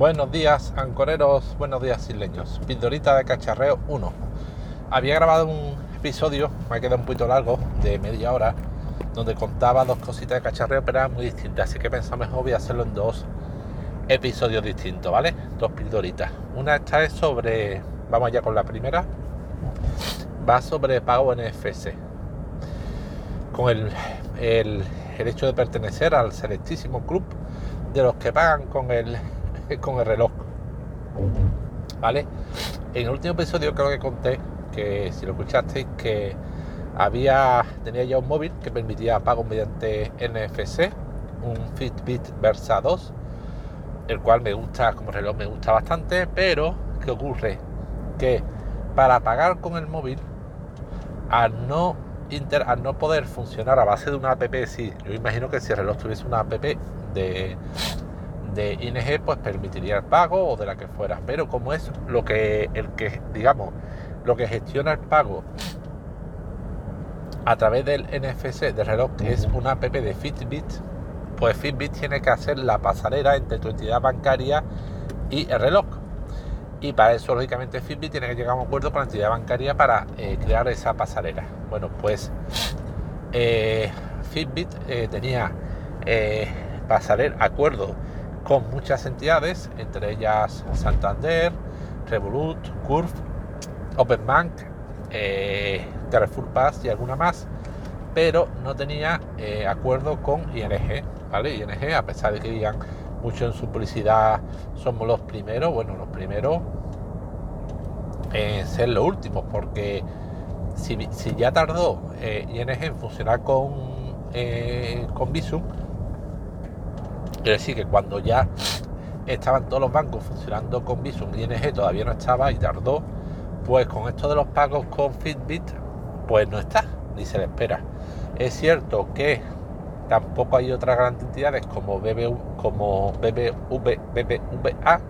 Buenos días, ancoreros, buenos días, isleños. Pildorita de cacharreo 1. Había grabado un episodio, me ha quedado un poquito largo, de media hora, donde contaba dos cositas de cacharreo, pero eran muy distintas. Así que pensaba mejor voy a hacerlo en dos episodios distintos, ¿vale? Dos pildoritas. Una esta es sobre, vamos ya con la primera, va sobre pago NFC. Con el, el, el hecho de pertenecer al selectísimo club de los que pagan con el con el reloj. ¿Vale? En el último episodio creo que conté que si lo escuchasteis que había tenía ya un móvil que permitía pago mediante NFC, un Fitbit Versa 2, el cual me gusta como reloj me gusta bastante, pero ¿qué ocurre? Que para pagar con el móvil al no inter, al no poder funcionar a base de una app, si yo imagino que si el reloj tuviese una app de de ING pues permitiría el pago o de la que fuera, pero como es lo que el que digamos lo que gestiona el pago a través del NFC de reloj, que es una app de Fitbit, pues Fitbit tiene que hacer la pasarela entre tu entidad bancaria y el reloj. Y para eso, lógicamente, Fitbit tiene que llegar a un acuerdo con la entidad bancaria para eh, crear esa pasarela. Bueno, pues eh, Fitbit eh, tenía pasarela, acuerdo con muchas entidades, entre ellas Santander, Revolut, Curve, Openbank, eh, Carrefour Pass y alguna más, pero no tenía eh, acuerdo con ING, ¿vale? ING, a pesar de que digan mucho en su publicidad, somos los primeros, bueno, los primeros en ser los últimos, porque si, ya tardó eh, ING en funcionar con, con Visum, Quiero decir que cuando ya estaban todos los bancos funcionando con Visum, ING todavía no estaba y tardó, pues con esto de los pagos con Fitbit, pues no está, ni se le espera. Es cierto que tampoco hay otras grandes entidades como, BBV, como BBV, BBVA,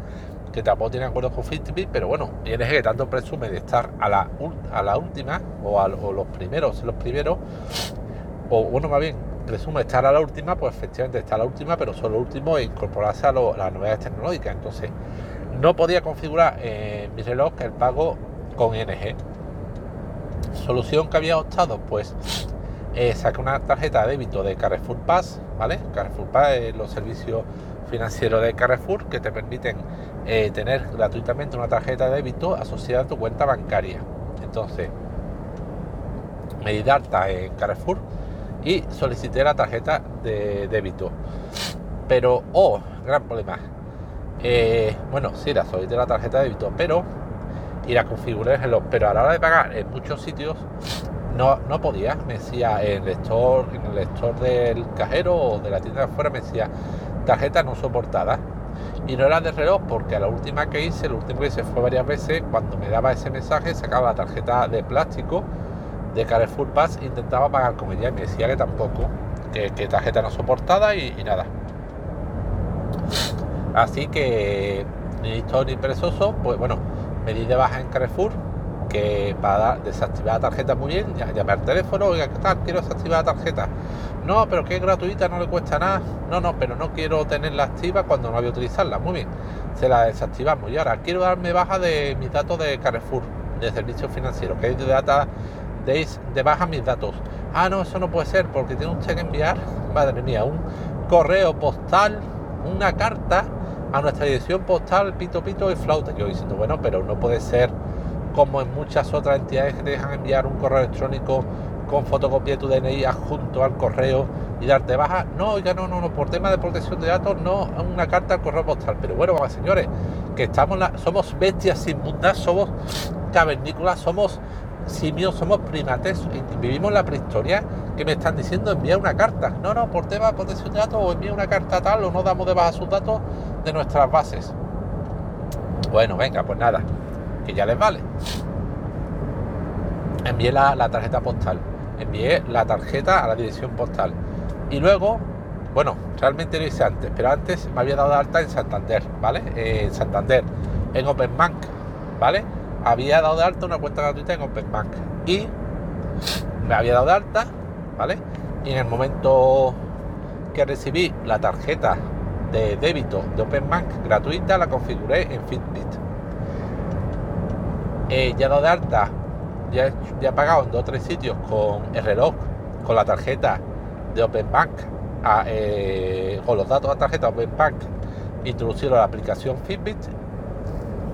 que tampoco tienen acuerdos con Fitbit, pero bueno, ING tanto presume de estar a la, a la última, o a los primeros, los primeros, o bueno, más bien, presume estar a la última, pues efectivamente está a la última, pero solo último e incorporarse a, las novedades tecnológicas. Entonces, no podía configurar en mi reloj el pago con ING. Solución que había optado, pues eh, una tarjeta de débito de Carrefour Pass, ¿vale? Carrefour Pass es los servicios financieros de Carrefour que te permiten eh, tener gratuitamente una tarjeta de débito asociada a tu cuenta bancaria. Entonces, me di en Carrefour y solicité la tarjeta de débito. Pero, oh, gran problema. Eh, bueno, sí, la solicité la tarjeta de débito, pero y la configuré en el pero a la hora de pagar en muchos sitios no, no podía, me decía en el lector, en el lector del cajero o de la tienda de afuera me decía tarjeta no soportada. Y no era de reloj porque a la última que hice, lo último que hice fue varias veces, cuando me daba ese mensaje sacaba la tarjeta de plástico de Carrefour Pass intentaba pagar con ella y me decía que tampoco, que, tarjeta no soportada y, nada. Así que ni listo ni perezoso, pues bueno, me di de baja en Carrefour que para desactivar la tarjeta muy bien, llamé al teléfono, oiga, ¿qué tal? Quiero desactivar la tarjeta. No, pero que es gratuita, no le cuesta nada. No, no, pero no quiero tenerla activa cuando no voy a utilizarla. Muy bien, se la desactivamos. Y ahora quiero darme baja de mis datos de Carrefour, de servicio financiero, que es de data deis de baja mis datos. Ah, no, eso no puede ser porque tiene usted que enviar, madre mía, un correo postal, una carta a nuestra dirección postal, pito pito y flauta. Yo diciendo, bueno, pero no puede ser como en muchas otras entidades que te dejan enviar un correo electrónico con fotocopia de tu DNI adjunto al correo y darte baja. No, oiga, no, no, no, por tema de protección de datos, no, una carta al correo postal. Pero bueno, señores, que estamos somos bestias inmundas, somos cavernícolas, somos simios, somos primates, vivimos la prehistoria, que me están diciendo enviar una carta. No, no, por tema de datos o envía una carta tal o no damos de baja sus datos de nuestras bases. Bueno, venga, pues nada, que ya les vale. Envié la, tarjeta postal, envié la tarjeta a la dirección postal. Y luego, bueno, realmente lo hice antes, pero antes me había dado de alta en Santander, ¿vale? en Santander, en Openbank, ¿vale? Había dado de alta una cuenta gratuita en OpenBank y me había dado de alta, ¿vale? Y en el momento que recibí la tarjeta de débito de OpenBank gratuita la configuré en Fitbit. Eh, ya dado de alta, ya, ya he pagado en dos o tres sitios con el reloj, con la tarjeta de OpenBank, eh, con los datos de la tarjeta OpenBank introducido la aplicación Fitbit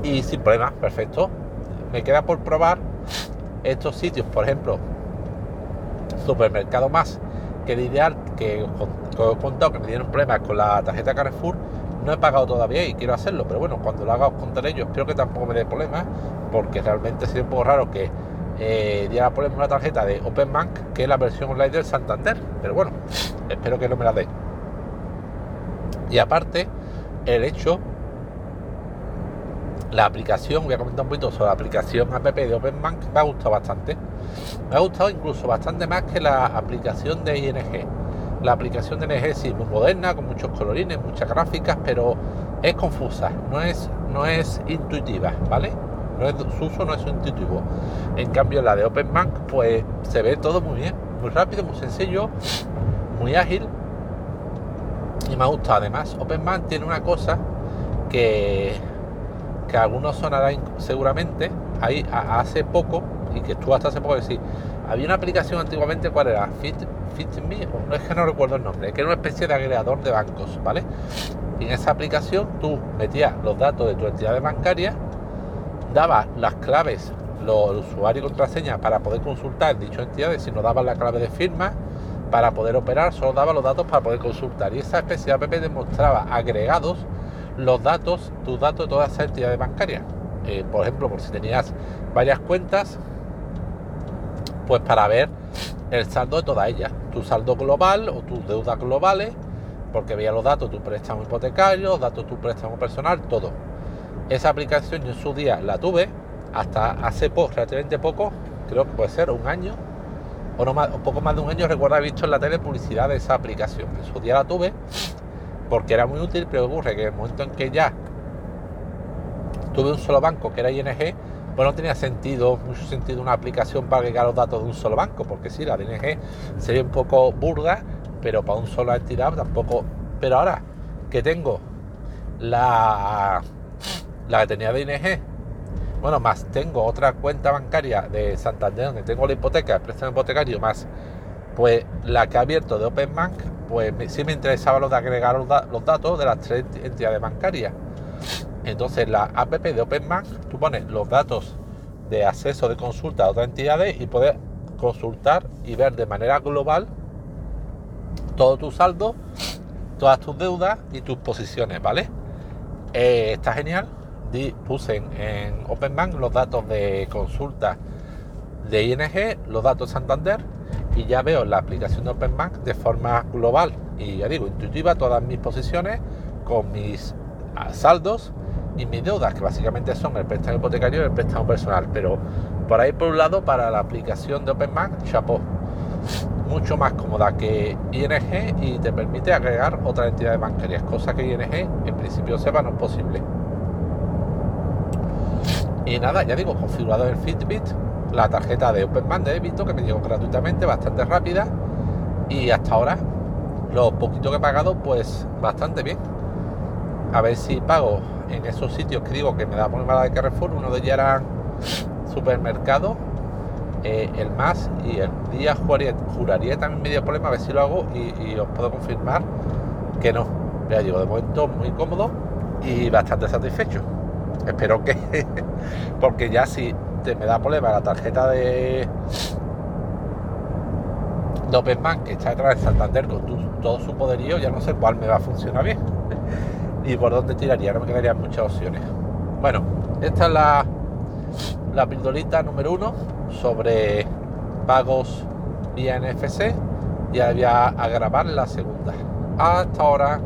y sin problema, perfecto. Me queda por probar estos sitios, por ejemplo, supermercado más que el ideal que os he contado que me dieron problemas con la tarjeta Carrefour, no he pagado todavía y quiero hacerlo, pero bueno, cuando lo haga os contaré yo, espero que tampoco me dé problemas, porque realmente sería un poco raro que eh, diera problemas una tarjeta de Open Bank, que es la versión online del Santander, pero bueno, espero que no me la dé. Y aparte, el hecho la aplicación, voy a comentar un poquito sobre la aplicación app de OpenBank, me ha gustado bastante. Me ha gustado incluso bastante más que la aplicación de ING. La aplicación de ING sí es muy moderna, con muchos colorines, muchas gráficas, pero es confusa, no es, no es intuitiva, ¿vale? No es, su uso no es intuitivo. En cambio, la de OpenBank, pues se ve todo muy bien, muy rápido, muy sencillo, muy ágil. Y me ha gustado. Además, OpenBank tiene una cosa que que algunos sonarán seguramente, ahí hace poco, y que tú hasta hace poco decís, había una aplicación antiguamente, ¿cuál era? Fit, FitMe, no es que no recuerdo el nombre, que era una especie de agregador de bancos, ¿vale? Y en esa aplicación tú metías los datos de tu entidad bancaria, dabas las claves, los usuarios y contraseña para poder consultar dicho entidades, si no dabas la clave de firma, para poder operar, solo daba los datos para poder consultar. Y esa especie de app demostraba agregados los datos, tus datos de todas esas entidades bancarias. Eh, por ejemplo, por si tenías varias cuentas, pues para ver el saldo de todas ellas, tu saldo global o tus deudas globales, porque veía los datos tu préstamo hipotecario, datos de tu préstamo personal, todo. Esa aplicación yo en su día la tuve hasta hace poco, relativamente poco, creo que puede ser un año, o no poco más de un año, recuerdo haber visto en la tele publicidad de esa aplicación. En su día la tuve porque era muy útil, pero ocurre que en el momento en que ya tuve un solo banco, que era ING, pues no tenía sentido, mucho sentido una aplicación para agregar los datos de un solo banco, porque sí, la de ING sería un poco burda, pero para un solo entidad tampoco. Pero ahora que tengo la, la que tenía de ING, bueno, más tengo otra cuenta bancaria de Santander donde tengo la hipoteca, el préstamo hipotecario, más pues la que ha abierto de OpenBank, pues sí me interesaba lo de agregar los, datos de las tres entidades bancarias. Entonces la app de OpenBank, tú pones los datos de acceso de consulta a otras entidades y puedes consultar y ver de manera global todo tu saldo, todas tus deudas y tus posiciones, ¿vale? Eh, está genial. puse en, en OpenBank los datos de consulta de ING, los datos de Santander y ya veo la aplicación de OpenBank de forma global y ya digo, intuitiva todas mis posiciones con mis ah, saldos y mis deudas, que básicamente son el préstamo hipotecario y el préstamo personal. Pero por ahí, por un lado, para la aplicación de OpenBank, chapó. Mucho más cómoda que ING y te permite agregar otras entidades bancarias, cosa que ING en principio sepa no es posible. Y nada, ya digo, configurado en Fitbit, la tarjeta de OpenBank de débito que me llegó gratuitamente, bastante rápida y hasta ahora lo poquito que he pagado pues bastante bien. A ver si pago en esos sitios que digo que me da por mala de Carrefour, uno de ellos era supermercado, eh, el más y el día juraría, juraría también medio problema a ver si lo hago y, os puedo confirmar que no. Ya digo, de momento muy cómodo y bastante satisfecho. Espero que, porque ya si me da problema la tarjeta de, OpenBank que está detrás de Santander con todo su poderío, ya no sé cuál me va a funcionar bien y por dónde tiraría, no me quedarían muchas opciones. Bueno, esta es la, la pildorita número uno sobre pagos vía NFC y ahora voy a grabar la segunda. Hasta ahora.